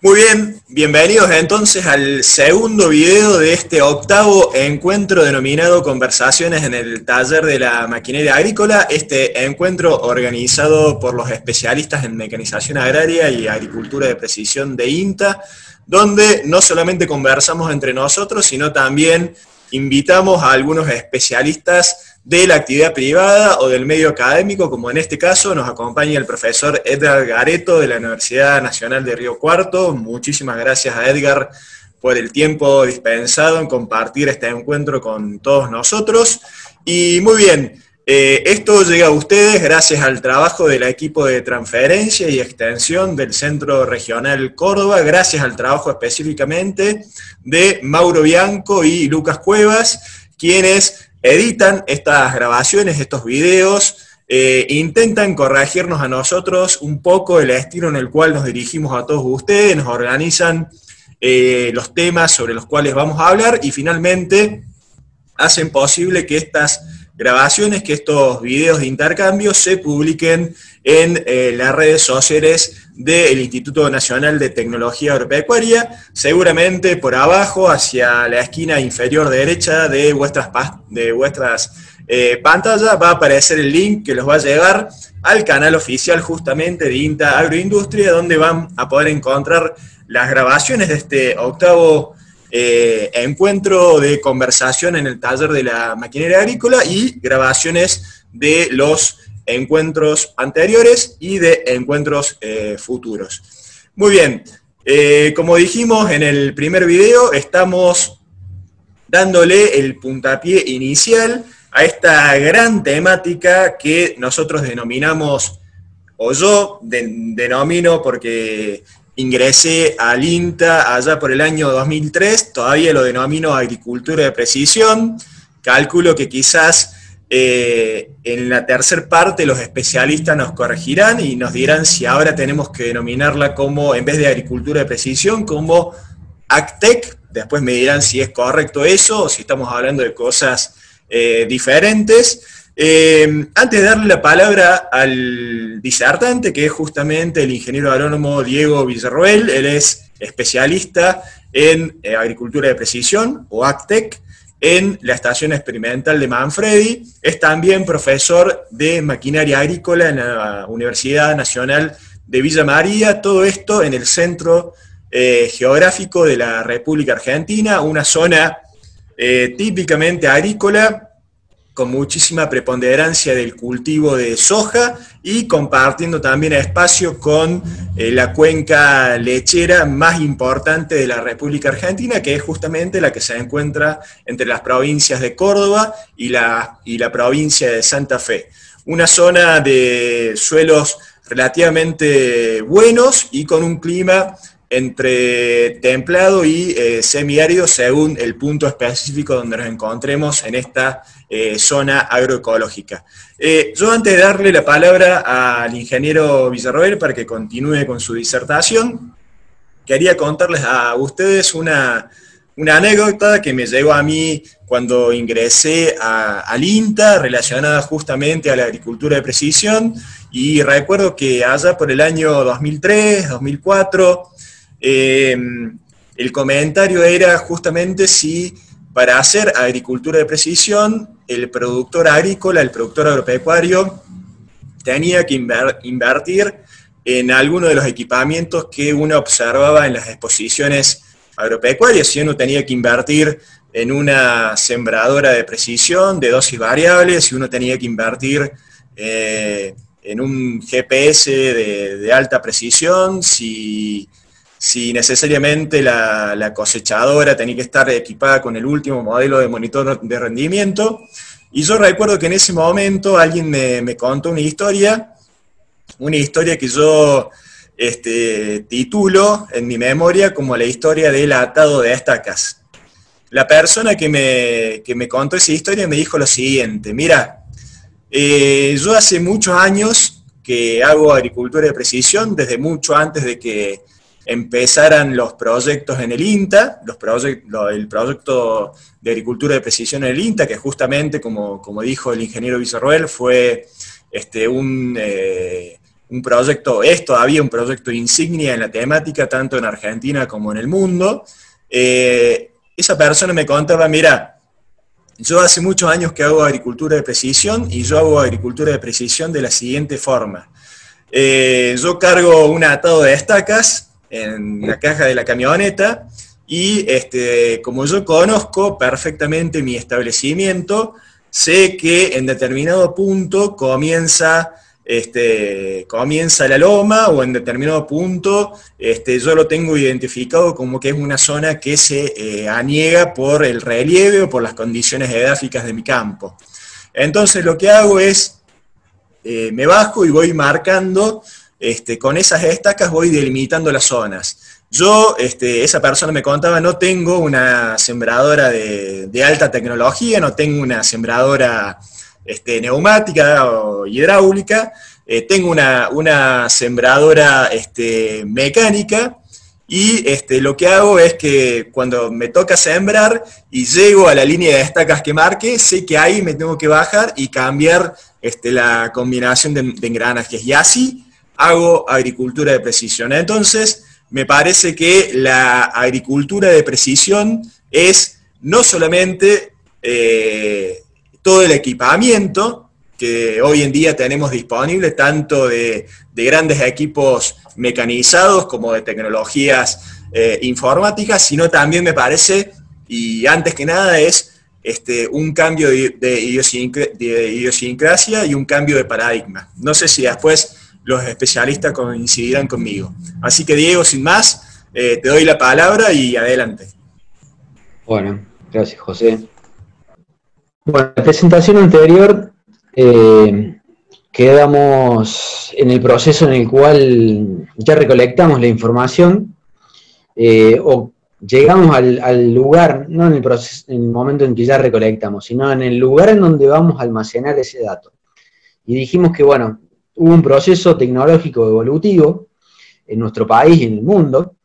Muy bien, bienvenidos entonces al segundo video de este octavo encuentro denominado Conversaciones en el taller de la maquinaria agrícola, este encuentro organizado por los especialistas en mecanización agraria y agricultura de precisión de INTA, donde no solamente conversamos entre nosotros, sino también invitamos a algunos especialistas de la actividad privada o del medio académico, como en este caso nos acompaña el profesor Edgar Gareto de la Universidad Nacional de Río Cuarto. Muchísimas gracias a Edgar por el tiempo dispensado en compartir este encuentro con todos nosotros. Y muy bien, eh, esto llega a ustedes gracias al trabajo del equipo de transferencia y extensión del Centro Regional Córdoba, gracias al trabajo específicamente de Mauro Bianco y Lucas Cuevas, quienes editan estas grabaciones, estos videos, eh, intentan corregirnos a nosotros un poco el estilo en el cual nos dirigimos a todos ustedes, nos organizan eh, los temas sobre los cuales vamos a hablar y finalmente hacen posible que estas grabaciones, que estos videos de intercambio se publiquen en eh, las redes sociales del Instituto Nacional de Tecnología Agropecuaria, seguramente por abajo, hacia la esquina inferior derecha de vuestras, de vuestras eh, pantallas, va a aparecer el link que los va a llevar al canal oficial justamente de INTA Agroindustria, donde van a poder encontrar las grabaciones de este octavo eh, encuentro de conversación en el taller de la maquinaria agrícola y grabaciones de los encuentros anteriores y de encuentros eh, futuros. Muy bien, eh, como dijimos en el primer video, estamos dándole el puntapié inicial a esta gran temática que nosotros denominamos, o yo denomino porque ingresé al INTA allá por el año 2003, todavía lo denomino agricultura de precisión, cálculo que quizás eh, en la tercera parte los especialistas nos corregirán y nos dirán si ahora tenemos que denominarla como, en vez de agricultura de precisión, como ACTEC. Después me dirán si es correcto eso o si estamos hablando de cosas eh, diferentes. Eh, antes de darle la palabra al disertante, que es justamente el ingeniero agrónomo Diego Villarroel, él es especialista en agricultura de precisión o ACTEC en la Estación Experimental de Manfredi. Es también profesor de maquinaria agrícola en la Universidad Nacional de Villa María. Todo esto en el centro eh, geográfico de la República Argentina, una zona eh, típicamente agrícola con muchísima preponderancia del cultivo de soja y compartiendo también espacio con eh, la cuenca lechera más importante de la República Argentina, que es justamente la que se encuentra entre las provincias de Córdoba y la, y la provincia de Santa Fe. Una zona de suelos relativamente buenos y con un clima entre templado y eh, semiárido según el punto específico donde nos encontremos en esta eh, zona agroecológica. Eh, yo antes de darle la palabra al ingeniero Villarroel para que continúe con su disertación, quería contarles a ustedes una, anécdota que me llegó a mí cuando ingresé al INTA relacionada justamente a la agricultura de precisión y recuerdo que allá por el año 2003, 2004, Em, el comentario era justamente si para hacer agricultura de precisión, el productor agrícola, el productor agropecuario, tenía que invertir en alguno de los equipamientos que uno observaba en las exposiciones agropecuarias, si uno tenía que invertir en una sembradora de precisión de dosis variables, si uno tenía que invertir eh, en un GPS de, alta precisión, si si necesariamente la, cosechadora tenía que estar equipada con el último modelo de monitor de rendimiento. Y yo recuerdo que en ese momento alguien me, contó una historia, una historia que yo este, titulo en mi memoria como la historia del atado de estacas. La persona que me, me contó esa historia me dijo lo siguiente, mira, eh, yo hace muchos años que hago agricultura de precisión, desde mucho antes de que empezaran los proyectos en el INTA, los el proyecto de agricultura de precisión en el INTA, que justamente, como, como dijo el ingeniero Villarroel, fue este, un, eh, un proyecto, es todavía un proyecto insignia en la temática, tanto en Argentina como en el mundo. Eh, esa persona me contaba, mira, yo hace muchos años que hago agricultura de precisión y yo hago agricultura de precisión de la siguiente forma. Eh, yo cargo un atado de estacas en la caja de la camioneta y este, como yo conozco perfectamente mi establecimiento, sé que en determinado punto comienza este, comienza la loma o en determinado punto este, yo lo tengo identificado como que es una zona que se eh, aniega por el relieve o por las condiciones edáficas de mi campo. Entonces lo que hago es, eh, me bajo y voy marcando, este, con esas estacas voy delimitando las zonas. Yo, este, esa persona me contaba, no tengo una sembradora de, alta tecnología, no tengo una sembradora este, neumática o hidráulica, eh, tengo una, sembradora este, mecánica y lo que hago es que cuando me toca sembrar y llego a la línea de estacas que marque, sé que ahí me tengo que bajar y cambiar la combinación de, de engranajes. Y así hago agricultura de precisión. Entonces, me parece que la agricultura de precisión es no solamente eh, todo el equipamiento que hoy en día tenemos disponible, tanto de, grandes equipos mecanizados como de tecnologías eh, informáticas, sino también me parece, y antes que nada, es este, un cambio de, de idiosincrasia y un cambio de paradigma. No sé si después los especialistas coincidirán conmigo. Así que Diego, sin más, eh, te doy la palabra y adelante. Bueno, gracias José. Bueno, la presentación anterior eh, quedamos en el proceso en el cual ya recolectamos la información eh, o llegamos al, lugar, no en el, proceso, en el momento en que ya recolectamos, sino en el lugar en donde vamos a almacenar ese dato. Y dijimos que, bueno, hubo un proceso tecnológico evolutivo en nuestro país y en el mundo,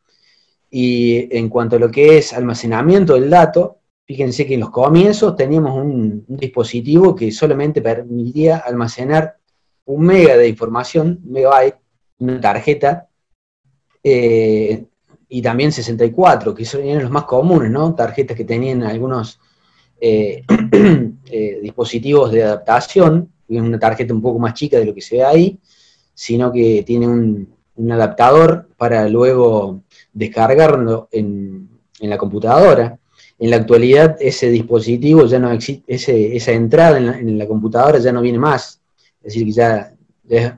y en cuanto a lo que es almacenamiento del dato, fíjense que en los comienzos teníamos un, dispositivo que solamente permitía almacenar un mega de información, un megabyte, una tarjeta, eh, y también 64, que son los más comunes, ¿no? Tarjetas que tenían algunos eh, eh, dispositivos de adaptación es una tarjeta un poco más chica de lo que se ve ahí, sino que tiene un, adaptador para luego descargarlo en, la computadora. En la actualidad ese dispositivo ya no existe, esa entrada en la, computadora ya no viene más. Es decir, que ya, es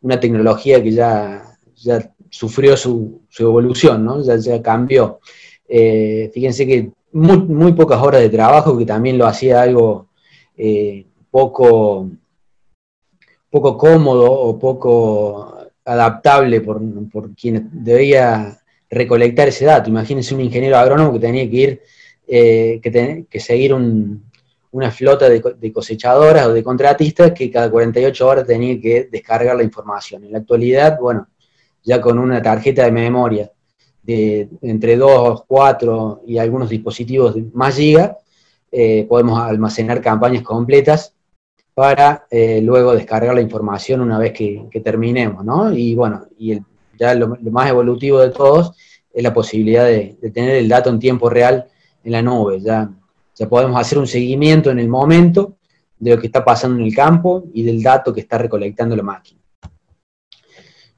una tecnología que ya, ya sufrió su, evolución, ¿no? ya, cambió. Eh, fíjense que muy, pocas horas de trabajo, que también lo hacía algo eh, poco, poco cómodo o poco adaptable por, quien debía recolectar ese dato. Imagínense un ingeniero agrónomo que tenía que ir, eh, que, que, seguir una flota de, cosechadoras o de contratistas que cada 48 horas tenía que descargar la información. En la actualidad, bueno, ya con una tarjeta de memoria de entre 2, 4 y algunos dispositivos más giga, eh, podemos almacenar campañas completas para eh, luego descargar la información una vez que, terminemos, ¿no? Y bueno, y ya lo, más evolutivo de todos es la posibilidad de, tener el dato en tiempo real en la nube. Ya, ya podemos hacer un seguimiento en el momento de lo que está pasando en el campo y del dato que está recolectando la máquina.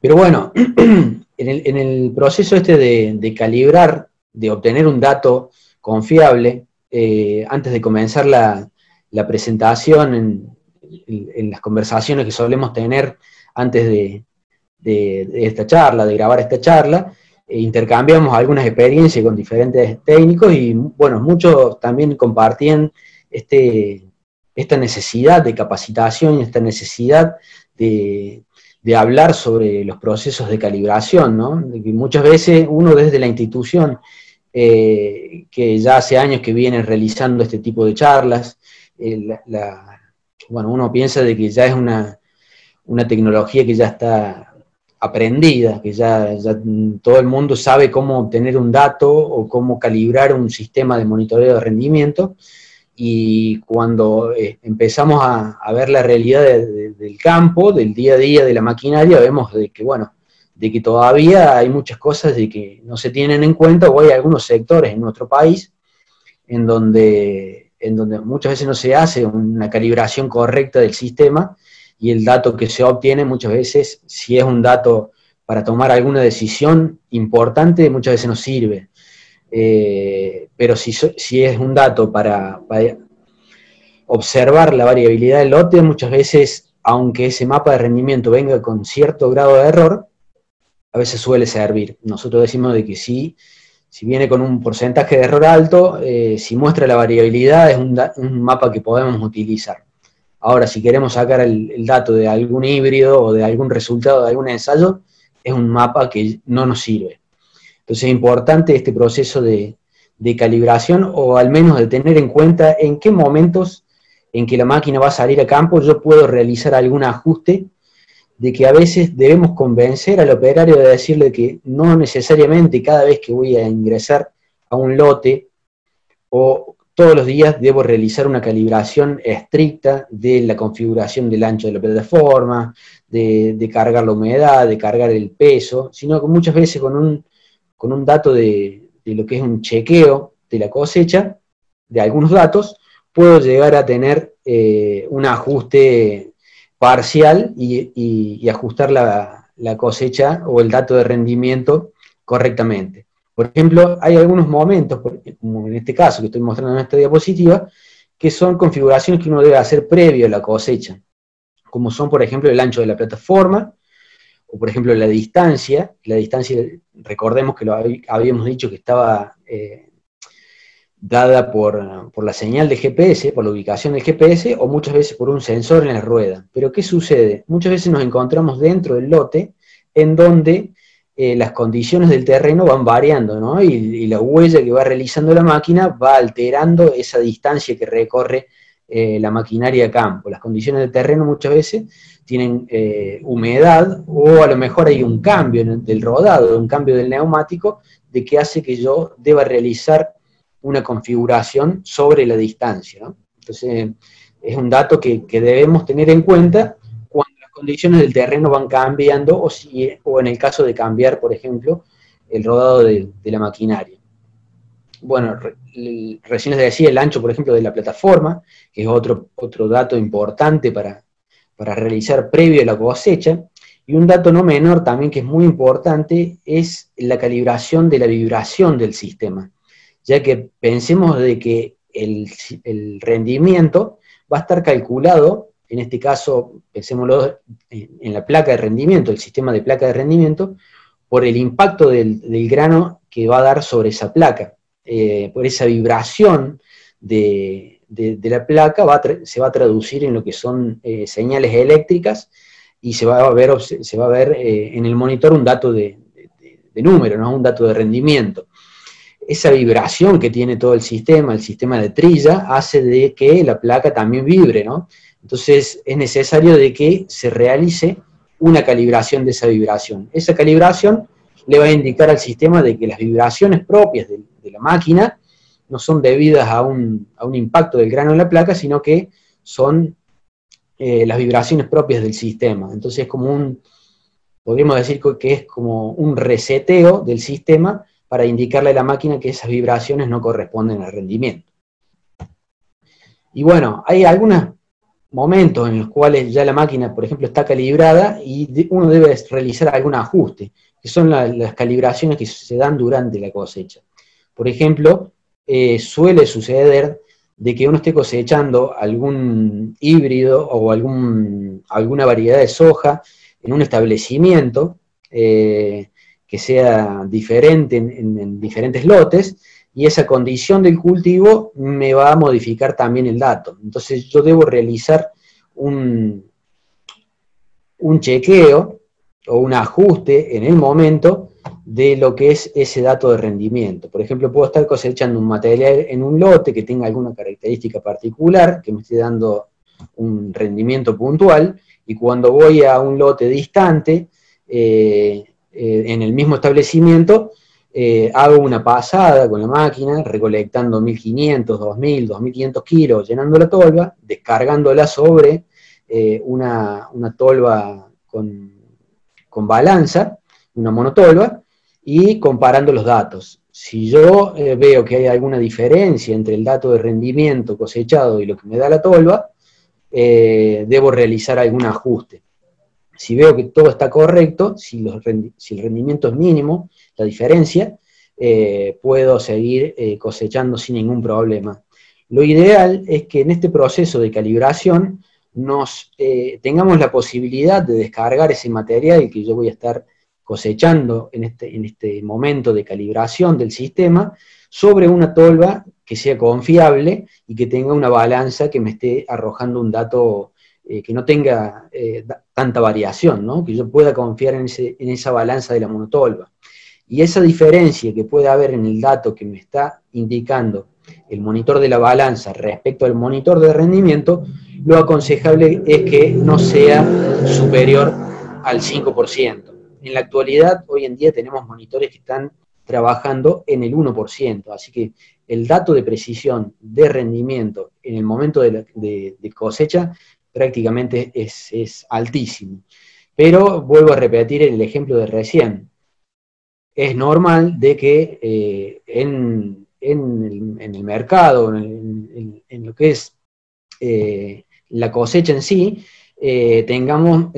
Pero bueno, en el, proceso este de, calibrar, de obtener un dato confiable, eh, antes de comenzar la, la presentación en, en, las conversaciones que solemos tener antes de, esta charla, de grabar esta charla, e intercambiamos algunas experiencias con diferentes técnicos y, bueno, muchos también compartían este, esta necesidad de capacitación y esta necesidad de, hablar sobre los procesos de calibración, ¿no? muchas veces uno desde la institución, eh, que ya hace años que viene realizando este tipo de charlas, eh, la, bueno, uno piensa de que ya es una, tecnología que ya está aprendida, que ya, todo el mundo sabe cómo obtener un dato o cómo calibrar un sistema de monitoreo de rendimiento, y cuando eh, empezamos a, ver la realidad del campo, del día a día de la maquinaria, vemos de que, bueno, de que todavía hay muchas cosas de que no se tienen en cuenta o hay algunos sectores en nuestro país en donde, en donde muchas veces no se hace una calibración correcta del sistema y el dato que se obtiene muchas veces, si es un dato para tomar alguna decisión importante, muchas veces no sirve. Eh, pero si, si, es un dato para, observar la variabilidad del lote, muchas veces, aunque ese mapa de rendimiento venga con cierto grado de error, a veces suele servir. Nosotros decimos de que sí, viene con un porcentaje de error alto, eh, si muestra la variabilidad, es un, mapa que podemos utilizar. Ahora, si queremos sacar el, dato de algún híbrido o de algún resultado de algún ensayo, es un mapa que no nos sirve. Entonces es importante este proceso de, de calibración o al menos de tener en cuenta en qué momentos en que la máquina va a salir a campo yo puedo realizar algún ajuste de que a veces debemos convencer al operario de decirle que no necesariamente cada vez que voy a ingresar a un lote o todos los días debo realizar una calibración estricta de la configuración del ancho de la plataforma, de, cargar la humedad, de cargar el peso, sino que muchas veces con un, con un dato de, lo que es un chequeo de la cosecha, de algunos datos, puedo llegar a tener eh, un ajuste parcial y, ajustar la, cosecha o el dato de rendimiento correctamente. Por ejemplo, hay algunos momentos, como en este caso que estoy mostrando en esta diapositiva, que son configuraciones que uno debe hacer previo a la cosecha, como son, por ejemplo, el ancho de la plataforma, o por ejemplo la distancia. La distancia, recordemos que lo habíamos dicho que estaba eh, dada por, la señal de GPS, por la ubicación del GPS, o muchas veces por un sensor en la rueda. Pero ¿qué sucede? Muchas veces nos encontramos dentro del lote en donde eh, las condiciones del terreno van variando, ¿no? Y, la huella que va realizando la máquina va alterando esa distancia que recorre eh, la maquinaria a campo. Las condiciones del terreno muchas veces tienen eh, humedad o a lo mejor hay un cambio del rodado, un cambio del neumático, de que hace que yo deba realizar una configuración sobre la distancia. Entonces, es un dato que, debemos tener en cuenta cuando las condiciones del terreno van cambiando o, en el caso de cambiar, por ejemplo, el rodado de, la maquinaria. Bueno, recién les decía el ancho, por ejemplo, de la plataforma, que es otro, otro dato importante para, para realizar previo a la cosecha. Y un dato no menor también que es muy importante es la calibración de la vibración del sistema ya que pensemos de que el, rendimiento va a estar calculado, en este caso, pensémoslo en, la placa de rendimiento, el sistema de placa de rendimiento, por el impacto del, grano que va a dar sobre esa placa, eh, por esa vibración de, la placa se va a traducir en lo que son eh, señales eléctricas y se va a ver, se va a ver eh, en el monitor un dato de, número, ¿no? un dato de rendimiento esa vibración que tiene todo el sistema, el sistema de trilla, hace de que la placa también vibre, ¿no? Entonces es necesario de que se realice una calibración de esa vibración. Esa calibración le va a indicar al sistema de que las vibraciones propias de, la máquina no son debidas a un, impacto del grano en la placa, sino que son eh, las vibraciones propias del sistema. Entonces es como un, podríamos decir que es como un reseteo del sistema para indicarle a la máquina que esas vibraciones no corresponden al rendimiento. Y bueno, hay algunos momentos en los cuales ya la máquina, por ejemplo, está calibrada y uno debe realizar algún ajuste, que son las calibraciones que se dan durante la cosecha. Por ejemplo, eh, suele suceder de que uno esté cosechando algún híbrido o algún, alguna variedad de soja en un establecimiento, eh, que sea diferente en, diferentes lotes, y esa condición del cultivo me va a modificar también el dato. Entonces yo debo realizar un, un chequeo o un ajuste en el momento de lo que es ese dato de rendimiento. Por ejemplo, puedo estar cosechando un material en un lote que tenga alguna característica particular, que me esté dando un rendimiento puntual, y cuando voy a un lote distante, eh, eh, en el mismo establecimiento, eh, hago una pasada con la máquina, recolectando 1500, 2000, 2500 kilos, llenando la tolva, descargándola sobre eh, una, tolva con, con, balanza, una monotolva, y comparando los datos. Si yo veo que hay alguna diferencia entre el dato de rendimiento cosechado y lo que me da la tolva, debo realizar algún ajuste. Si veo que todo está correcto, si, si el rendimiento es mínimo, la diferencia, eh, puedo seguir eh, cosechando sin ningún problema. Lo ideal es que en este proceso de calibración nos eh, tengamos la posibilidad de descargar ese material que yo voy a estar cosechando en este, en este momento de calibración del sistema sobre una tolva que sea confiable y que tenga una balanza que me esté arrojando un dato que no tenga tanta variación, que yo pueda confiar en, en esa balanza de la monotolva. Y esa diferencia que puede haber en el dato que me está indicando el monitor de la balanza respecto al monitor de rendimiento, lo aconsejable es que no sea superior al 5%. En la actualidad, hoy en día tenemos monitores que están trabajando en el 1%, así que el dato de precisión de rendimiento en el momento de, cosecha prácticamente es, es altísimo. Pero vuelvo a repetir el ejemplo de recién es normal de que eh, en, el, mercado, en, lo que es eh, la cosecha en sí, eh, tengamos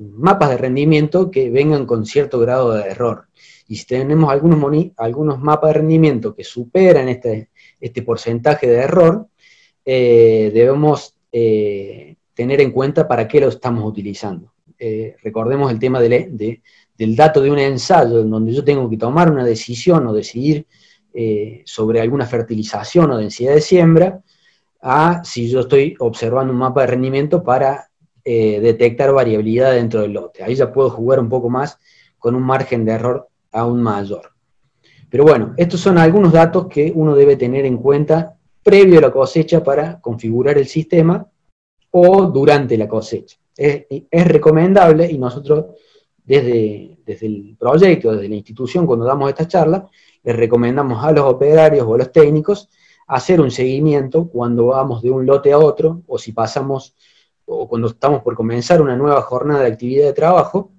mapas de rendimiento que vengan con cierto grado de error. Y si tenemos algunos, algunos mapas de rendimiento que superan este, este porcentaje de error, debemos tener en cuenta para qué lo estamos utilizando. recordemos el tema de, del dato de un ensayo en donde yo tengo que tomar una decisión o decidir eh, sobre alguna fertilización o densidad de siembra, a si yo estoy observando un mapa de rendimiento para eh, detectar variabilidad dentro del lote. Ahí ya puedo jugar un poco más con un margen de error aún mayor. Pero bueno, estos son algunos datos que uno debe tener en cuenta previo a la cosecha para configurar el sistema o durante la cosecha. Es, recomendable y nosotros desde, desde el proyecto, desde la institución, cuando damos esta charla, les recomendamos a los operarios o a los técnicos hacer un seguimiento cuando vamos de un lote a otro, o si pasamos, o cuando estamos por comenzar una nueva jornada de actividad de trabajo,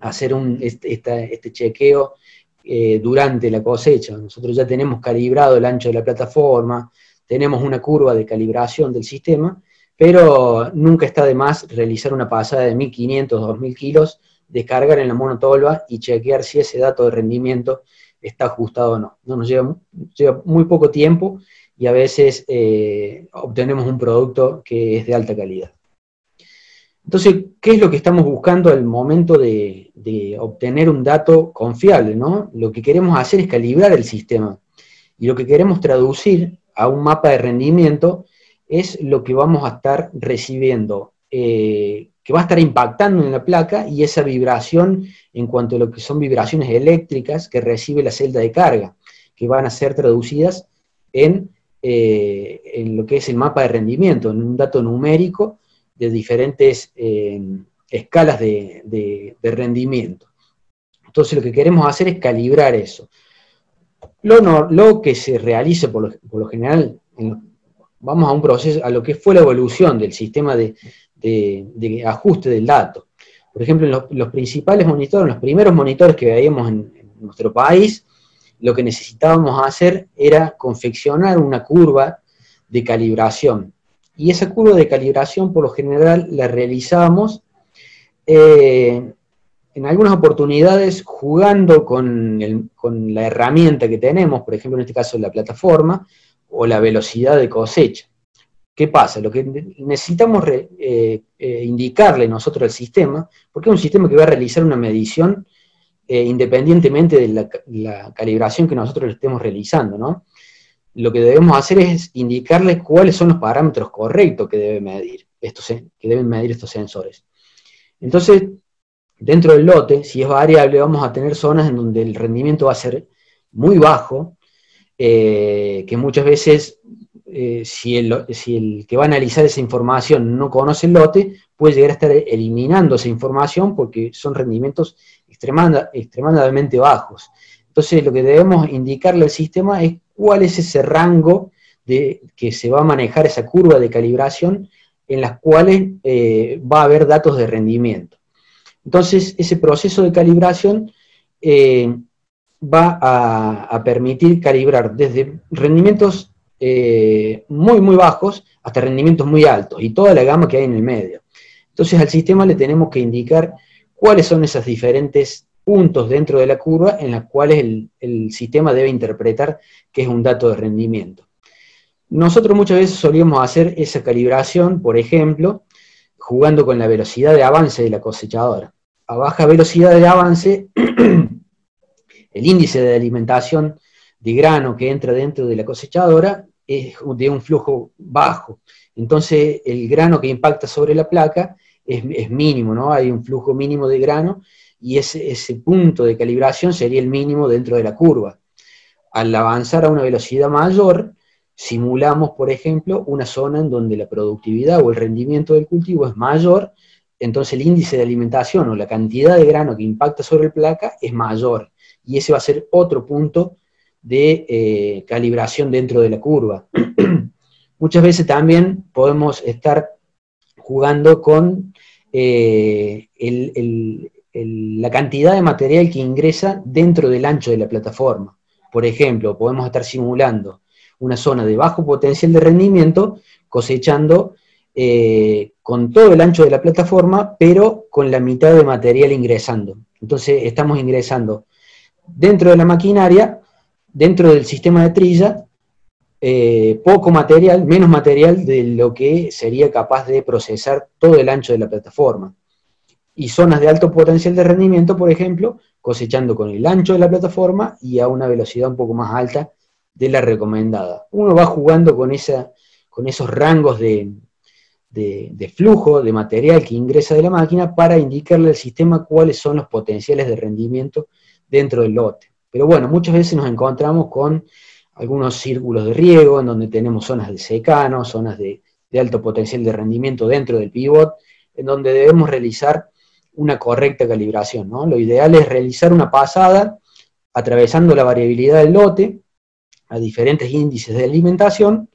hacer un, este, este chequeo eh, durante la cosecha. Nosotros ya tenemos calibrado el ancho de la plataforma, tenemos una curva de calibración del sistema, pero nunca está de más realizar una pasada de 1.500, 2.000 kilos descargar en la monotolva y chequear si ese dato de rendimiento está ajustado o no. No nos lleva, muy poco tiempo y a veces eh, obtenemos un producto que es de alta calidad. Entonces, ¿qué es lo que estamos buscando al momento de, obtener un dato confiable? ¿no? Lo que queremos hacer es calibrar el sistema y lo que queremos traducir a un mapa de rendimiento es lo que vamos a estar recibiendo eh, que va a estar impactando en la placa y esa vibración en cuanto a lo que son vibraciones eléctricas que recibe la celda de carga, que van a ser traducidas en, eh, en lo que es el mapa de rendimiento, en un dato numérico de diferentes eh, escalas de, rendimiento. Entonces lo que queremos hacer es calibrar eso. Lo, lo que se realice por lo, general, vamos a un proceso, a lo que fue la evolución del sistema de, de, ajuste del dato. Por ejemplo, los, principales monitores, los primeros monitores que veíamos en, nuestro país, lo que necesitábamos hacer era confeccionar una curva de calibración. Y esa curva de calibración, por lo general, la realizábamos eh, en algunas oportunidades jugando con, la herramienta que tenemos, por ejemplo, en este caso la plataforma, o la velocidad de cosecha. ¿Qué pasa? Lo que necesitamos eh, eh, indicarle nosotros al sistema, porque es un sistema que va a realizar una medición eh, independientemente de la, calibración que nosotros le estemos realizando, ¿no? Lo que debemos hacer es indicarle cuáles son los parámetros correctos que, debe medir estos, que deben medir estos sensores. Entonces, dentro del lote, si es variable, vamos a tener zonas en donde el rendimiento va a ser muy bajo, que muchas veces eh, si, el, que va a analizar esa información no conoce el lote, puede llegar a estar eliminando esa información porque son rendimientos extremadamente bajos. Entonces lo que debemos indicarle al sistema es cuál es ese rango de que se va a manejar esa curva de calibración en las cuales eh, va a haber datos de rendimiento. Entonces, ese proceso de calibración eh, va a, permitir calibrar desde rendimientos eh, muy, muy bajos hasta rendimientos muy altos y toda la gama que hay en el medio. Entonces, al sistema le tenemos que indicar cuáles son esos diferentes puntos dentro de la curva en las cuales el sistema debe interpretar que es un dato de rendimiento. Nosotros muchas veces solíamos hacer esa calibración, por ejemplo, jugando con la velocidad de avance de la cosechadora. A baja velocidad de avance, el índice de alimentación de grano que entra dentro de la cosechadora es de un flujo bajo. Entonces, el grano que impacta sobre la placa es, mínimo, ¿no? Hay un flujo mínimo de grano y ese, punto de calibración sería el mínimo dentro de la curva. Al avanzar a una velocidad mayor, simulamos, por ejemplo, una zona en donde la productividad o el rendimiento del cultivo es mayor, entonces el índice de alimentación o la cantidad de grano que impacta sobre el placa es mayor. Y ese va a ser otro punto de eh, calibración dentro de la curva. Muchas veces también podemos estar jugando con eh, la cantidad de material que ingresa dentro del ancho de la plataforma. Por ejemplo, podemos estar simulando una zona de bajo potencial de rendimiento, cosechando eh, con todo el ancho de la plataforma, pero con la mitad de material ingresando. Entonces estamos ingresando dentro de la maquinaria, dentro del sistema de trilla, eh, poco material, menos material de lo que sería capaz de procesar todo el ancho de la plataforma. Y zonas de alto potencial de rendimiento, por ejemplo, cosechando con el ancho de la plataforma y a una velocidad un poco más alta de la recomendada. Uno va jugando con, esa, con esos rangos de, flujo de material que ingresa de la máquina para indicarle al sistema cuáles son los potenciales de rendimiento dentro del lote. Pero bueno, muchas veces nos encontramos con algunos círculos de riego en donde tenemos zonas de secano, zonas de, alto potencial de rendimiento dentro del pivot, en donde debemos realizar una correcta calibración. ¿no? Lo ideal es realizar una pasada atravesando la variabilidad del lote, a diferentes índices de alimentación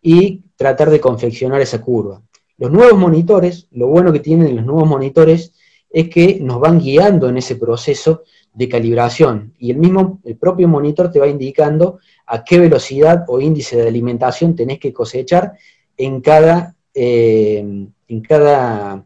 y tratar de confeccionar esa curva. Los nuevos monitores, lo bueno que tienen los nuevos monitores es que nos van guiando en ese proceso de calibración y el mismo, el propio monitor te va indicando a qué velocidad o índice de alimentación tenés que cosechar en cada, eh, en cada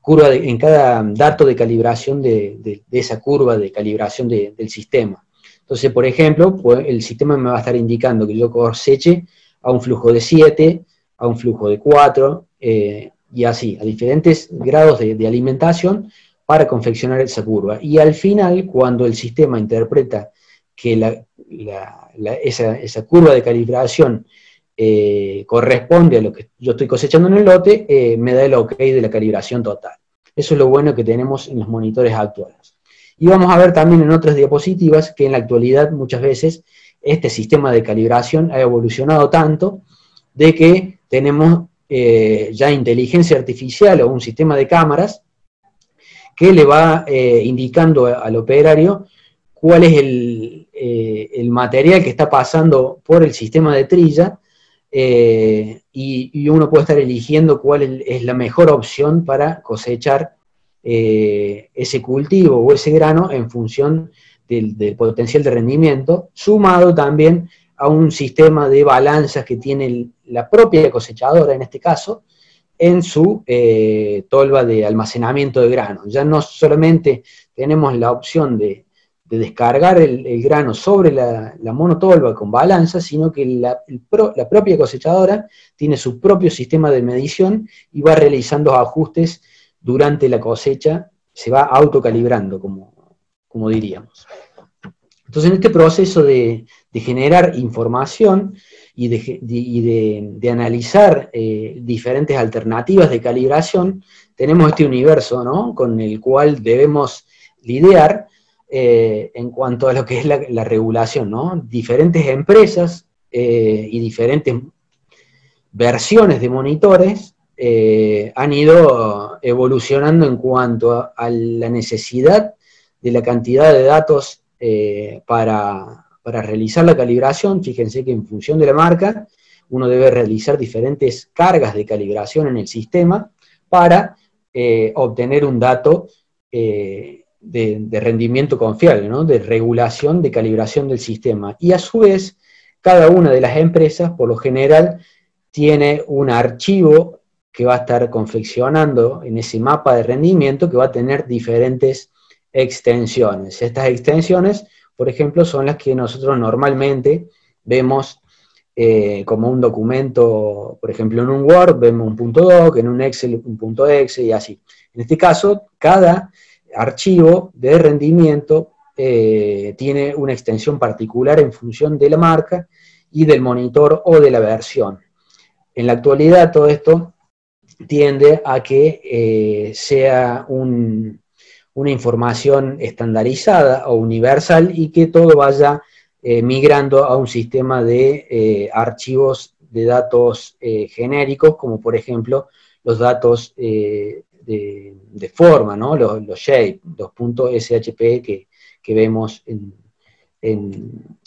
curva, en cada dato de calibración de, esa curva de calibración del sistema. Entonces, por ejemplo, pues, el sistema me va a estar indicando que yo coseche a un flujo de 7, a un flujo de 4, eh, y así, a diferentes grados de, alimentación para confeccionar esa curva. Y al final, cuando el sistema interpreta que esa, curva de calibración eh, corresponde a lo que yo estoy cosechando en el lote, eh, me da el ok de la calibración total. Eso es lo bueno que tenemos en los monitores actuales. Y vamos a ver también en otras diapositivas que en la actualidad muchas veces este sistema de calibración ha evolucionado tanto de que tenemos eh, ya inteligencia artificial o un sistema de cámaras que le va eh, indicando al operario cuál es eh, el, material que está pasando por el sistema de trilla y, y, uno puede estar eligiendo cuál es la mejor opción para cosechar eh, ese cultivo o ese grano en función del, potencial de rendimiento, sumado también a un sistema de balanzas que tiene la propia cosechadora en este caso, en su eh, tolva de almacenamiento de grano. Ya no solamente tenemos la opción de, descargar el, grano sobre la, monotolva con balanza, sino que la, la, propia cosechadora tiene su propio sistema de medición y va realizando ajustes durante la cosecha se va autocalibrando, como, como diríamos. Entonces, en este proceso de, generar información y de, analizar eh, diferentes alternativas de calibración, tenemos este universo ¿no? con el cual debemos lidiar eh, en cuanto a lo que es la, regulación. ¿no? Diferentes empresas eh, y diferentes versiones de monitores han ido evolucionando en cuanto a, la necesidad de la cantidad de datos para, realizar la calibración, fíjense que en función de la marca, uno debe realizar diferentes cargas de calibración en el sistema para eh, obtener un dato de, rendimiento confiable, de regulación de calibración del sistema. Y a su vez, cada una de las empresas, por lo general, tiene un archivo que va a estar confeccionando en ese mapa de rendimiento que va a tener diferentes extensiones. Estas extensiones, por ejemplo, son las que nosotros normalmente vemos eh, como un documento, por ejemplo, en un Word vemos un punto doc, en un Excel un punto exe y así. En este caso, cada archivo de rendimiento eh, tiene una extensión particular en función de la marca y del monitor o de la versión. En la actualidad todo esto tiende a que eh, sea una información estandarizada o universal y que todo vaya eh, migrando a un sistema de eh, archivos de datos genéricos, como por ejemplo los datos de, forma, los, shape, los puntos SHP que, vemos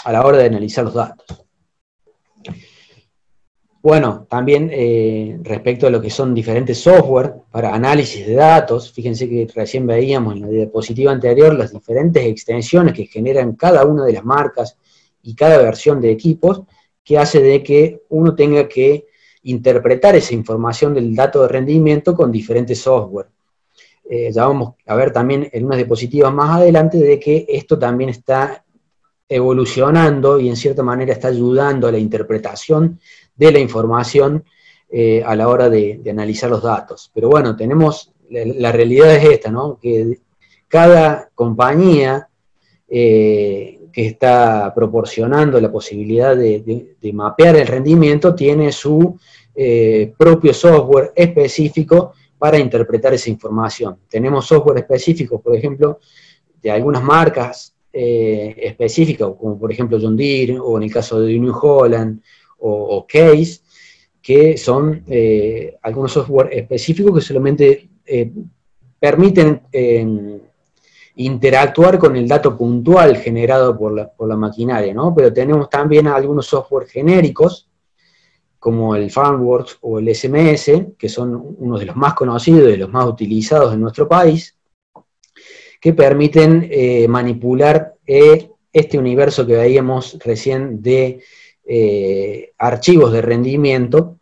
a la hora de analizar los datos. Bueno, también eh, respecto a lo que son diferentes software para análisis de datos, fíjense que recién veíamos en la diapositiva anterior las diferentes extensiones que generan cada una de las marcas y cada versión de equipos, que hace de que uno tenga que interpretar esa información del dato de rendimiento con diferentes software. Eh, ya vamos a ver también en unas diapositivas más adelante de que esto también está evolucionando y en cierta manera está ayudando a la interpretación de la información eh, a la hora de, analizar los datos. Pero bueno, tenemos, la, realidad es esta, ¿no? Que cada compañía eh, que está proporcionando la posibilidad de, mapear el rendimiento tiene su eh, propio software específico para interpretar esa información. Tenemos software específico, por ejemplo, de algunas marcas específicas, como por ejemplo John o en el caso de New Holland, o, Case, que son eh, algunos software específicos que solamente eh, permiten eh, interactuar con el dato puntual generado por la, maquinaria, ¿no? Pero tenemos también algunos software genéricos, como el FarmWorks o el SMS, que son uno de los más conocidos y los más utilizados en nuestro país, que permiten manipular este universo que veíamos recién de eh, archivos de rendimiento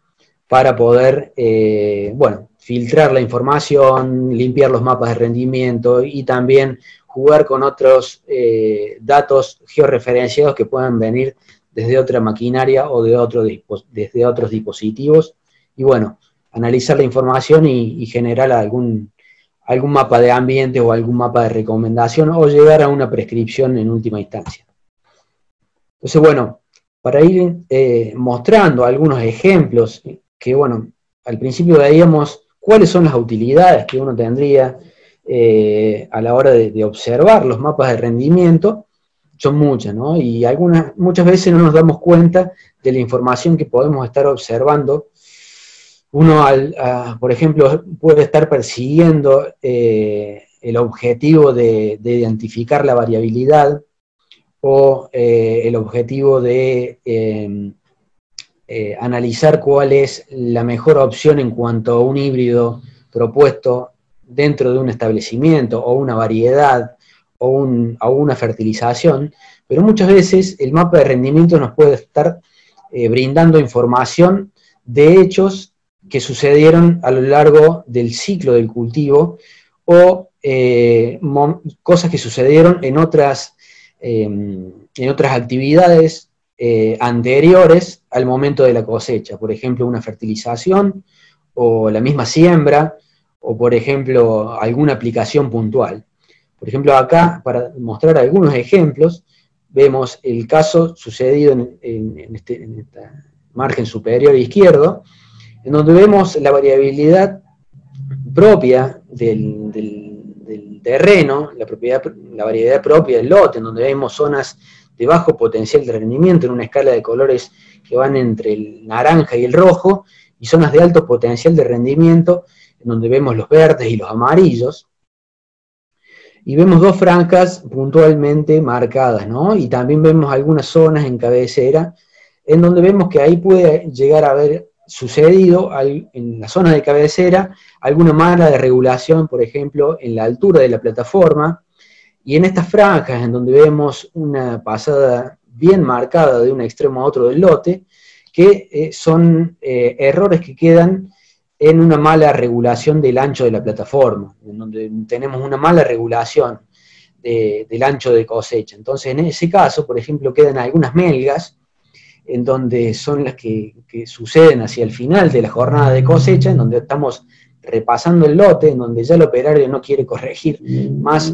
para poder, eh, bueno, filtrar la información, limpiar los mapas de rendimiento y también jugar con otros eh, datos georreferenciados que puedan venir desde otra maquinaria o de desde otros dispositivos. Y bueno, analizar la información y, generar algún, algún mapa de ambiente o algún mapa de recomendación o llegar a una prescripción en última instancia. Entonces, bueno, para ir eh, mostrando algunos ejemplos que, bueno, al principio veíamos cuáles son las utilidades que uno tendría eh, a la hora de, observar los mapas de rendimiento, son muchas, ¿no? Y algunas, muchas veces no nos damos cuenta de la información que podemos estar observando. Uno, por ejemplo, puede estar persiguiendo eh, el objetivo de identificar la variabilidad o eh, el objetivo de em, eh, analizar cuál es la mejor opción en cuanto a un híbrido propuesto dentro de un establecimiento o una variedad o, una fertilización, pero muchas veces el mapa de rendimiento nos puede estar eh, brindando información de hechos que sucedieron a lo largo del ciclo del cultivo o cosas que sucedieron en otras en otras actividades eh, anteriores al momento de la cosecha, por ejemplo, una fertilización o la misma siembra, o por ejemplo, alguna aplicación puntual. Por ejemplo, acá, para mostrar algunos ejemplos, vemos el caso sucedido en, este, margen superior izquierdo, en donde vemos la variabilidad propia del terreno, la, propiedad, la variedad propia del lote, en donde vemos zonas de bajo potencial de rendimiento en una escala de colores que van entre el naranja y el rojo, y zonas de alto potencial de rendimiento, en donde vemos los verdes y los amarillos. y vemos dos franjas puntualmente marcadas, ¿no? Y también vemos algunas zonas en cabecera en donde vemos que ahí puede llegar a haber sucedido en la zona de cabecera alguna mala de regulación, por ejemplo, en la altura de la plataforma, y en estas franjas en donde vemos una pasada bien marcada de un extremo a otro del lote, que eh, son eh, errores que quedan en una mala regulación del ancho de la plataforma, en donde tenemos una mala regulación del ancho de cosecha. Entonces, en ese caso, por ejemplo, quedan algunas melgas, en donde son las que, suceden hacia el final de la jornada de cosecha, en donde estamos repasando el lote, en donde ya el operario no quiere corregir más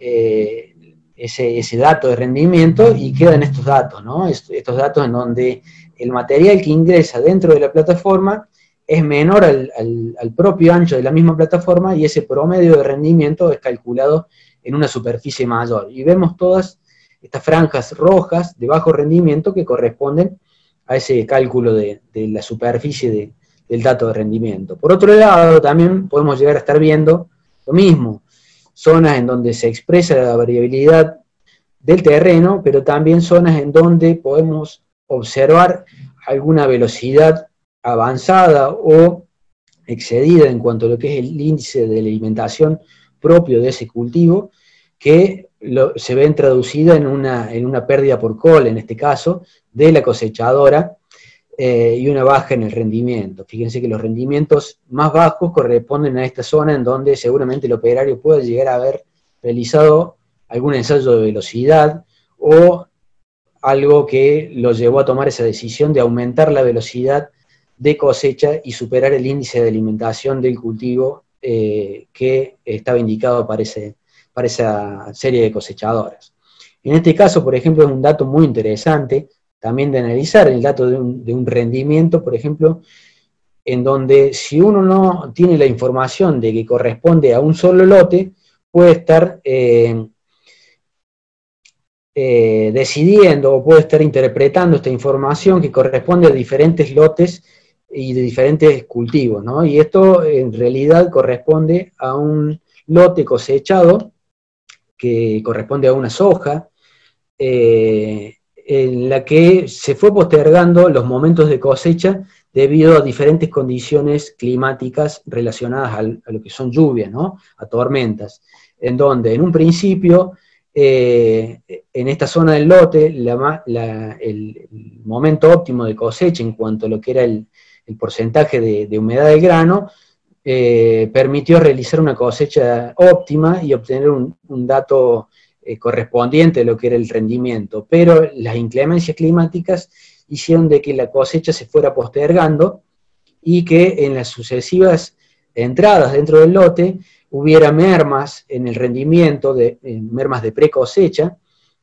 eh, ese, ese, dato de rendimiento y quedan estos datos, ¿no? estos datos en donde el material que ingresa dentro de la plataforma es menor al, propio ancho de la misma plataforma y ese promedio de rendimiento es calculado en una superficie mayor. Y vemos todas estas franjas rojas de bajo rendimiento que corresponden a ese cálculo de, la superficie del dato de rendimiento. Por otro lado, también podemos llegar a estar viendo lo mismo, zonas en donde se expresa la variabilidad del terreno, pero también zonas en donde podemos observar alguna velocidad avanzada o excedida en cuanto a lo que es el índice de alimentación propio de ese cultivo, que se ven traducida en una, en una pérdida por col, en este caso, de la cosechadora, eh, y una baja en el rendimiento. Fíjense que los rendimientos más bajos corresponden a esta zona en donde seguramente el operario puede llegar a haber realizado algún ensayo de velocidad o algo que lo llevó a tomar esa decisión de aumentar la velocidad de cosecha y superar el índice de alimentación del cultivo eh, que estaba indicado para, para esa serie de cosechadoras. En este caso, por ejemplo, es un dato muy interesante también de analizar, el dato de un, rendimiento, por ejemplo, en donde si uno no tiene la información de que corresponde a un solo lote, puede estar eh, eh, decidiendo o puede estar interpretando esta información que corresponde a diferentes lotes y de diferentes cultivos, ¿no? Y esto en realidad corresponde a un lote cosechado que corresponde a una soja, eh, en la que se fue postergando los momentos de cosecha debido a diferentes condiciones climáticas relacionadas a lo que son lluvias, ¿no? a tormentas, en donde en un principio, eh, en esta zona del lote, el, momento óptimo de cosecha en cuanto a lo que era el, el porcentaje de, humedad del grano, eh, permitió realizar una cosecha óptima y obtener un, dato eh, correspondiente a lo que era el rendimiento. Pero las inclemencias climáticas hicieron de que la cosecha se fuera postergando y que en las sucesivas entradas dentro del lote hubiera mermas en el rendimiento, de, mermas de pre-cosecha,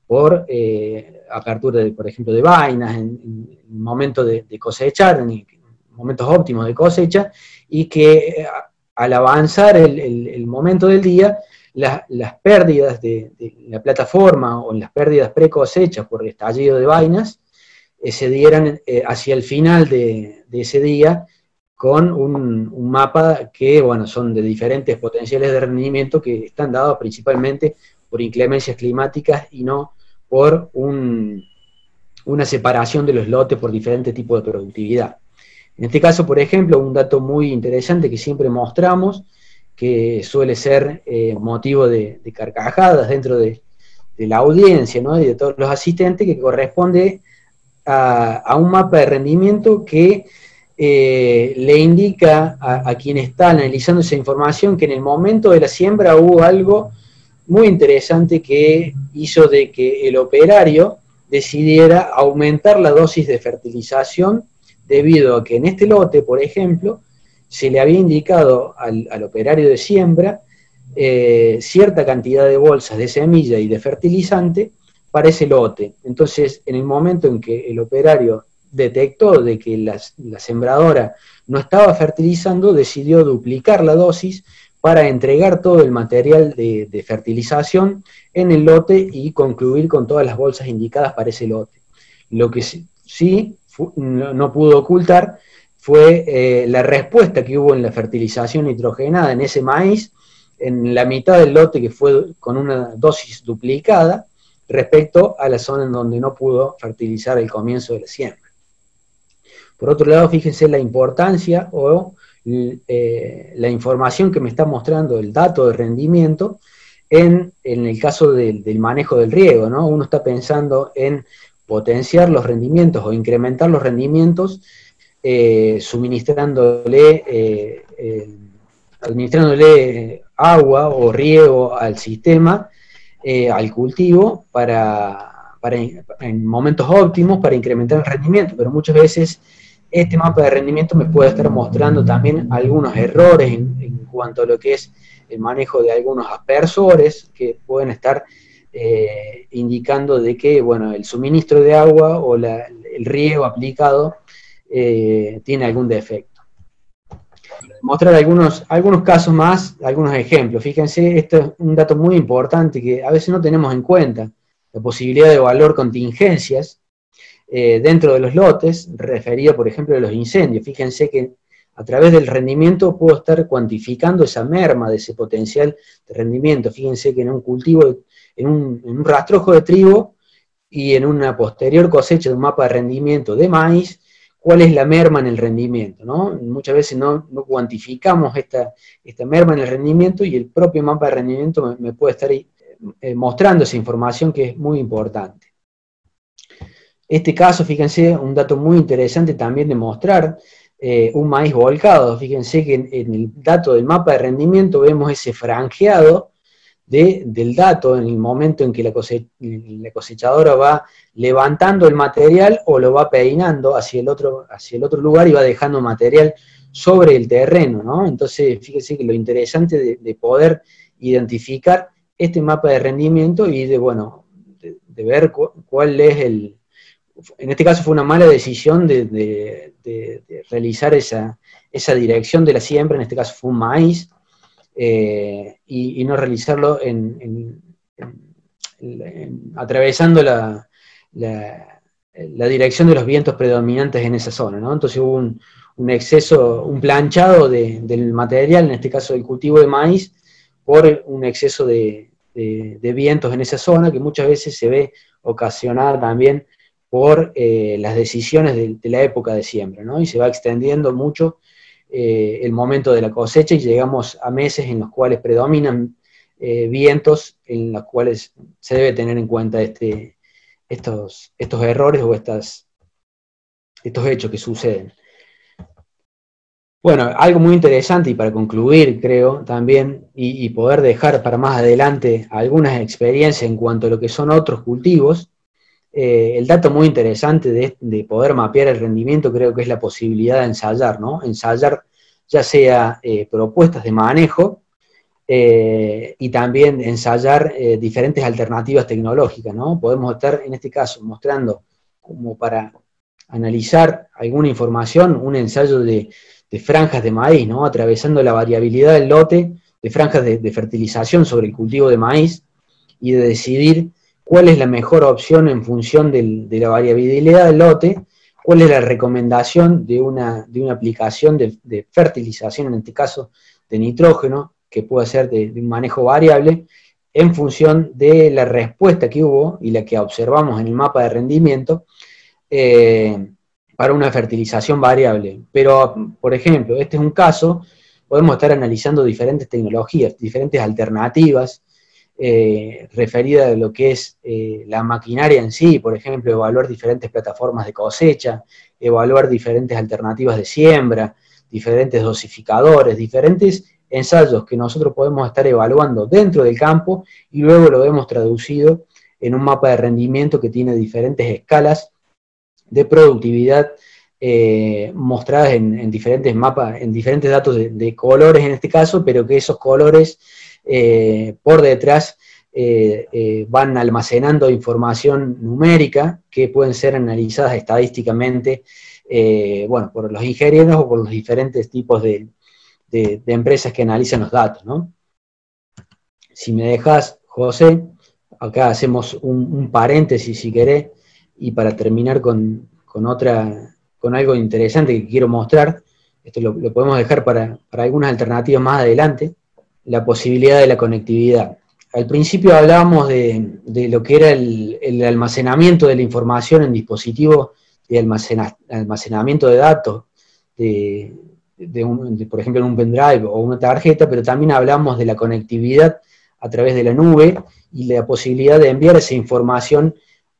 por eh, apertura, de, por ejemplo, de vainas, en, el momento de, de cosechar, en, momentos óptimos de cosecha, y que eh, al avanzar el, momento del día, las pérdidas de, la plataforma o las pérdidas pre-cosecha por estallido de vainas eh, se dieran eh, hacia el final de, ese día con un, mapa que, bueno, son de diferentes potenciales de rendimiento que están dados principalmente por inclemencias climáticas y no por una separación de los lotes por diferentes tipos de productividad. En este caso, por ejemplo, un dato muy interesante que siempre mostramos, que suele ser eh, motivo de, carcajadas dentro de, la audiencia y de todos los asistentes, que corresponde a, un mapa de rendimiento que eh, le indica a, a, quien está analizando esa información que en el momento de la siembra hubo algo muy interesante que hizo de que el operario decidiera aumentar la dosis de fertilización debido a que en este lote, por ejemplo, se le había indicado al, operario de siembra eh, cierta cantidad de bolsas de semilla y de fertilizante para ese lote. Entonces, en el momento en que el operario detectó de que la, sembradora no estaba fertilizando, decidió duplicar la dosis para entregar todo el material de, fertilización en el lote y concluir con todas las bolsas indicadas para ese lote. Lo que sí no, pudo ocultar fue eh, la respuesta que hubo en la fertilización nitrogenada en ese maíz, en la mitad del lote que fue con una dosis duplicada respecto a la zona en donde no pudo fertilizar el comienzo de la siembra. Por otro lado, fíjense la importancia o eh, la información que me está mostrando el dato de rendimiento en, el caso del, manejo del riego, ¿no? Uno está pensando en potenciar los rendimientos o incrementar los rendimientos eh, suministrándole, eh, administrándole agua o riego al sistema, al cultivo, para, en momentos óptimos para incrementar el rendimiento, pero muchas veces este mapa de rendimiento me puede estar mostrando también algunos errores en, cuanto a lo que es el manejo de algunos aspersores que pueden estar eh, indicando de que bueno, el suministro de agua o el riego aplicado eh, tiene algún defecto. Mostrar algunos, algunos casos más, algunos ejemplos. Fíjense, esto es un dato muy importante que a veces no tenemos en cuenta, la posibilidad de valor contingencias eh, dentro de los lotes, referido por ejemplo a los incendios. Fíjense que a través del rendimiento puedo estar cuantificando esa merma de ese potencial de rendimiento. Fíjense que en un cultivo, en un, rastrojo de trigo y en una posterior cosecha de un mapa de rendimiento de maíz, cuál es la merma en el rendimiento. ¿no? Muchas veces no, cuantificamos esta, esta, merma en el rendimiento y el propio mapa de rendimiento me, puede estar eh, mostrando esa información que es muy importante. Este caso, fíjense, un dato muy interesante también de mostrar eh, un maíz volcado. Fíjense que en, el dato del mapa de rendimiento vemos ese franjeado del dato en el momento en que la, cosechadora va levantando el material o lo va peinando hacia el otro, hacia el otro lugar y va dejando material sobre el terreno, ¿no? Entonces, fíjense que lo interesante de, poder identificar este mapa de rendimiento y de, bueno, de, ver cuál es el, en este caso fue una mala decisión de, realizar esa, dirección de la siembra, en este caso fue un maíz, eh, y, no realizarlo atravesando la, dirección de los vientos predominantes en esa zona. Entonces hubo un, exceso, un planchado del material, en este caso del cultivo de maíz, por un exceso de, vientos en esa zona que muchas veces se ve ocasionada también por eh, las decisiones de, la época de siembra, ¿no? Y se va extendiendo mucho eh, el momento de la cosecha y llegamos a meses en los cuales predominan eh, vientos en los cuales se debe tener en cuenta este, estos, estos errores o estas, estos hechos que suceden. Bueno, algo muy interesante y para concluir, creo, también, y, y, poder dejar para más adelante algunas experiencias en cuanto a lo que son otros cultivos, eh, el dato muy interesante de, poder mapear el rendimiento creo que es la posibilidad de ensayar, ¿no? Ensayar ya sea eh, propuestas de manejo eh, y también ensayar diferentes alternativas tecnológicas, ¿no? Podemos estar en este caso mostrando como para analizar alguna información, un ensayo de, franjas de maíz, ¿no? Atravesando la variabilidad del lote de franjas de fertilización sobre el cultivo de maíz y de decidir cuál es la mejor opción en función de la variabilidad del lote, cuál es la recomendación de una, de una aplicación de, fertilización, en este caso de nitrógeno, que puede ser de, un manejo variable, en función de la respuesta que hubo y la que observamos en el mapa de rendimiento eh, para una fertilización variable. Pero, por ejemplo, este es un caso, podemos estar analizando diferentes tecnologías, diferentes alternativas, eh, referida a lo que es eh, la maquinaria en sí, por ejemplo, evaluar diferentes plataformas de cosecha, evaluar diferentes alternativas de siembra, diferentes dosificadores, diferentes ensayos que nosotros podemos estar evaluando dentro del campo y luego lo vemos traducido en un mapa de rendimiento que tiene diferentes escalas de productividad eh, mostradas en, diferentes mapas, en diferentes datos de, colores en este caso, pero que esos colores eh, por detrás eh, eh, van almacenando información numérica que pueden ser analizadas estadísticamente, bueno, por los ingenieros o por los diferentes tipos de, empresas que analizan los datos, Si me dejas, José, acá hacemos un, paréntesis si querés, y para terminar con, otra, con algo interesante que quiero mostrar, esto lo, podemos dejar para, para algunas alternativas más adelante, la posibilidad de la conectividad. Al principio hablábamos de, lo que era el, almacenamiento de la información en dispositivos de almacenamiento de datos, de, por ejemplo en un pendrive o una tarjeta, pero también hablamos de la conectividad a través de la nube y la posibilidad de enviar esa información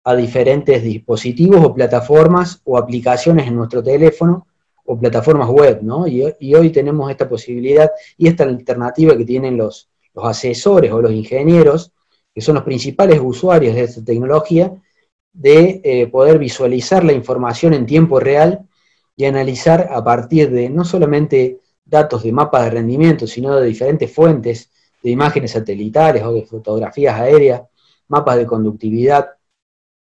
a diferentes dispositivos o plataformas o aplicaciones en nuestro teléfono o plataformas web, ¿no? Y, hoy tenemos esta posibilidad y esta alternativa que tienen los, los asesores o los ingenieros, que son los principales usuarios de esta tecnología, de eh, poder visualizar la información en tiempo real y analizar a partir de no solamente datos de mapas de rendimiento, sino de diferentes fuentes de imágenes satelitales o de fotografías aéreas, mapas de conductividad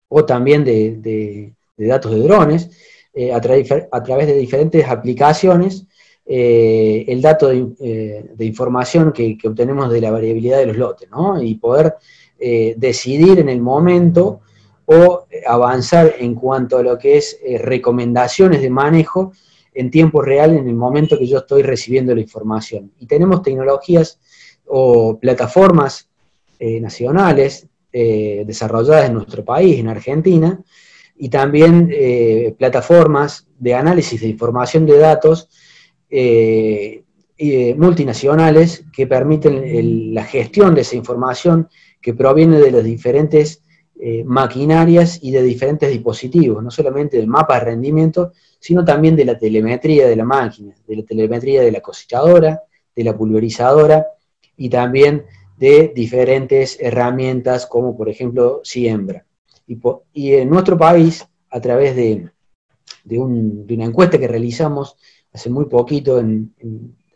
o también de, datos de drones, eh, a, través de diferentes aplicaciones, eh, el dato de, información que, que, obtenemos de la variabilidad de los lotes, ¿no? Y poder decidir en el momento o avanzar en cuanto a lo que es eh, recomendaciones de manejo en tiempo real en el momento que yo estoy recibiendo la información. Y tenemos tecnologías o plataformas eh, nacionales eh, desarrolladas en nuestro país, en Argentina, y también plataformas de análisis de información de datos multinacionales que permiten la gestión de esa información que proviene de los diferentes eh, maquinarias y de diferentes dispositivos, no solamente del mapa de rendimiento, sino también de la telemetría de la máquina, de la telemetría de la cosechadora, de la pulverizadora y también de diferentes herramientas como por ejemplo siembra. Y, en nuestro país, a través de, una encuesta que realizamos hace muy poquito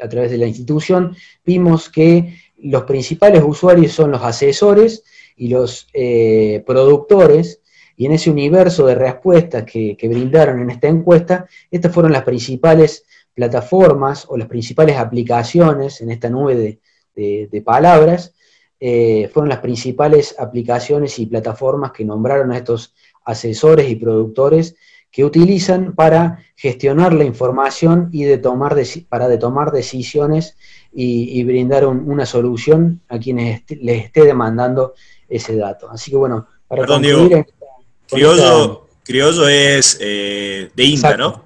a través de la institución, vimos que los principales usuarios son los asesores y los eh, productores, y en ese universo de respuestas que, brindaron en esta encuesta, estas fueron las principales plataformas o las principales aplicaciones en esta nube de, palabras, eh, fueron las principales aplicaciones y plataformas que nombraron a estos asesores y productores que utilizan para gestionar la información y de tomar para de tomar decisiones y, brindar una solución a quienes les esté demandando ese dato. Así que bueno, para Perdón, Diego, criollo, es eh, de INTA, ¿no?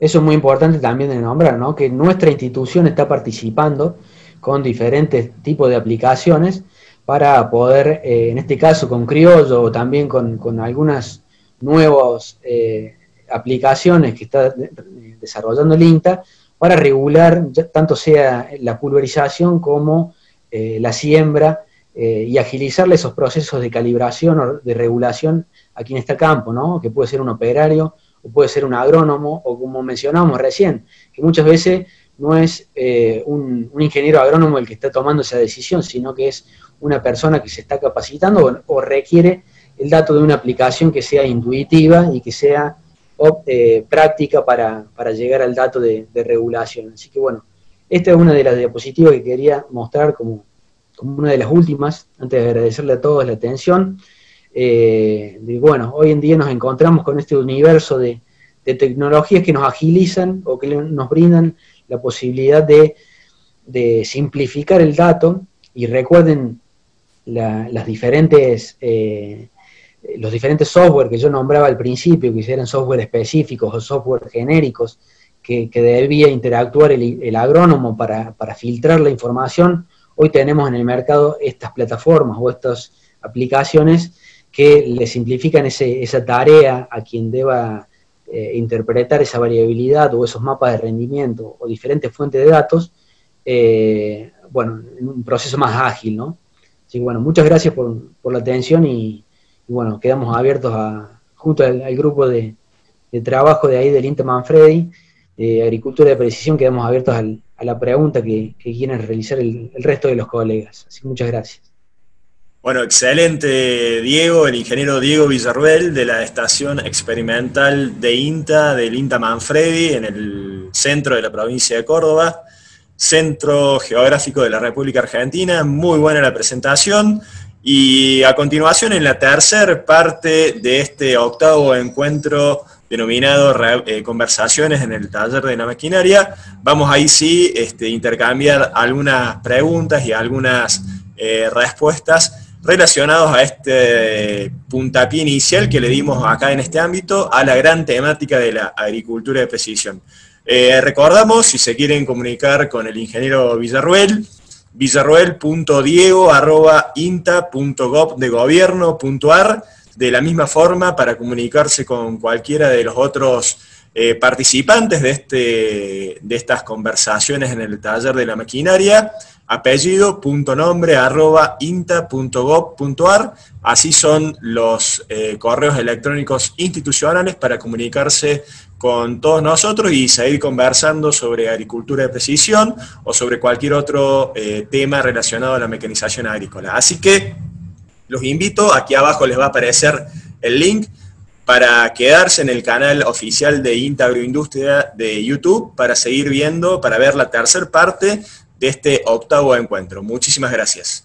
Eso es muy importante también de nombrar, ¿no? Que nuestra institución está participando con diferentes tipos de aplicaciones para poder, eh, en este caso con Criollo o también con, algunas nuevas eh, aplicaciones que está desarrollando el INTA, para regular tanto sea la pulverización como la siembra eh, y agilizarle esos procesos de calibración o de regulación aquí en este campo, ¿no? que puede ser un operario o puede ser un agrónomo o como mencionábamos recién, que muchas veces no es eh, un, ingeniero agrónomo el que está tomando esa decisión, sino que es una persona que se está capacitando o, requiere el dato de una aplicación que sea intuitiva y que sea eh, práctica para, llegar al dato de, de regulación. Así que bueno, esta es una de las diapositivas que quería mostrar como, como una de las últimas, antes de agradecerle a todos la atención, eh, bueno, hoy en día nos encontramos con este universo de, tecnologías que nos agilizan o que nos brindan la posibilidad de, simplificar el dato y recuerden las diferentes, eh, los diferentes software que yo nombraba al principio, que eran software específicos o software genéricos, que, debía interactuar el, agrónomo para, para filtrar la información, hoy tenemos en el mercado estas plataformas o estas aplicaciones que le simplifican esa tarea a quien deba eh, interpretar esa variabilidad o esos mapas de rendimiento o diferentes fuentes de datos, eh, bueno, en un proceso más ágil, ¿no? Así que bueno, muchas gracias por, la atención y, bueno, quedamos abiertos a, junto al, grupo de, trabajo de ahí del Manfredi, de Agricultura de Precisión, quedamos abiertos al, a la pregunta que, quieren realizar el, resto de los colegas. Así que muchas gracias. Bueno, excelente Diego, el ingeniero Diego Villarruel de la estación experimental de INTA, del INTA Manfredi, en el centro de la provincia de Córdoba, centro geográfico de la República Argentina. Muy buena la presentación. Y a continuación, en la tercera parte de este octavo encuentro denominado eh, Conversaciones en el taller de la maquinaria, vamos ahí sí este, intercambiar algunas preguntas y algunas eh, respuestas relacionados a este puntapié inicial que le dimos acá en este ámbito a la gran temática de la agricultura de precisión. Eh, recordamos, si se quieren comunicar con el ingeniero Villarruel, villarruel.diego.inta.gov.de de la misma forma para comunicarse con cualquiera de los otros eh, participantes de, este, de estas conversaciones en el taller de la maquinaria, apellido, punto nombre, arroba, así son los eh, correos electrónicos institucionales para comunicarse con todos nosotros y seguir conversando sobre agricultura de precisión o sobre cualquier otro eh, tema relacionado a la mecanización agrícola. Así que los invito, aquí abajo les va a aparecer el link para quedarse en el canal oficial de INTA Agroindustria de YouTube para seguir viendo, para ver la tercera parte de este octavo encuentro. Muchísimas gracias.